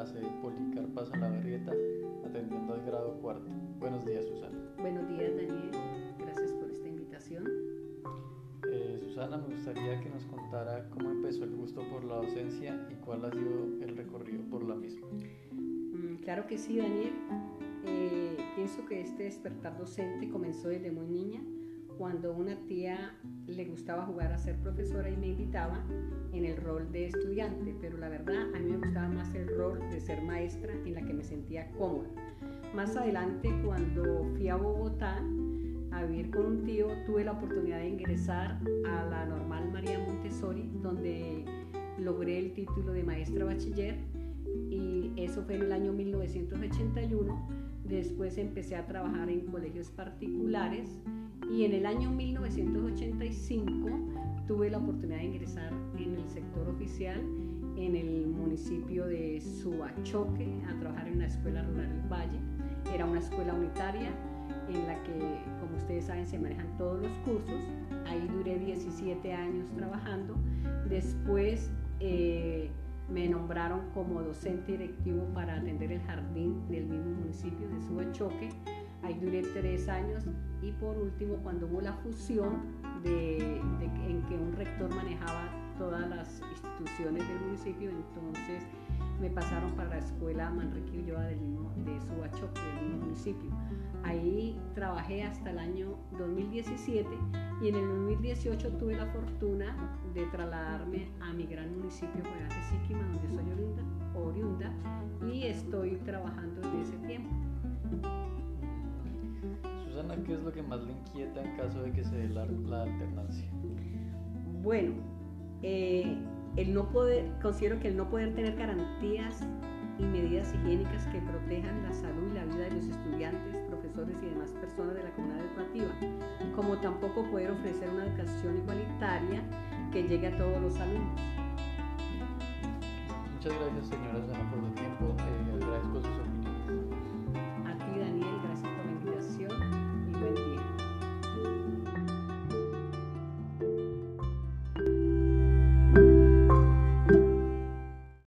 la sede Policarpa Salaverrieta, atendiendo al grado cuarto. Buenos días, Susana. Buenos días, Daniel. Gracias por esta invitación. Eh, Susana, me gustaría que nos contara cómo empezó el gusto por la docencia y cuál ha sido el recorrido por la misma. Mm, claro que sí, Daniel. Eh, pienso que este despertar docente comenzó desde muy niña cuando una tía le gustaba jugar a ser profesora y me invitaba en el rol de estudiante, pero la verdad a mí me gustaba más el rol de ser maestra en la que me sentía cómoda. Más adelante, cuando fui a Bogotá a vivir con un tío, tuve la oportunidad de ingresar a la normal María Montessori, donde logré el título de maestra bachiller y eso fue en el año 1981. Después empecé a trabajar en colegios particulares y en el año 1985 tuve la oportunidad de ingresar en el sector oficial en el municipio de Suachoque a trabajar en una escuela rural del Valle. Era una escuela unitaria en la que, como ustedes saben, se manejan todos los cursos. Ahí duré 17 años trabajando. Después eh, me nombraron como docente directivo para atender el jardín del mismo municipio de Suachoque. Ahí duré tres años y por último cuando hubo la fusión de, en que un rector manejaba todas las instituciones del municipio, entonces me pasaron para la escuela Manrique Ulloa del mismo, de Subachoque, del mismo municipio. Ahí trabajé hasta el año 2017 y en el 2018 tuve la fortuna de trasladarme a mi gran municipio, de Síquima, donde soy oriunda, oriunda y estoy trabajando desde ese tiempo. ¿Qué es lo que más le inquieta en caso de que se dé la, alternancia? Bueno, eh, el no poder, considero que el no poder tener garantías y medidas higiénicas que protejan la salud y la vida de los estudiantes, profesores y demás personas de la comunidad educativa, como tampoco poder ofrecer una educación igualitaria que llegue a todos los alumnos. Muchas gracias, señora Susana, por el tiempo. Eh, agradezco sus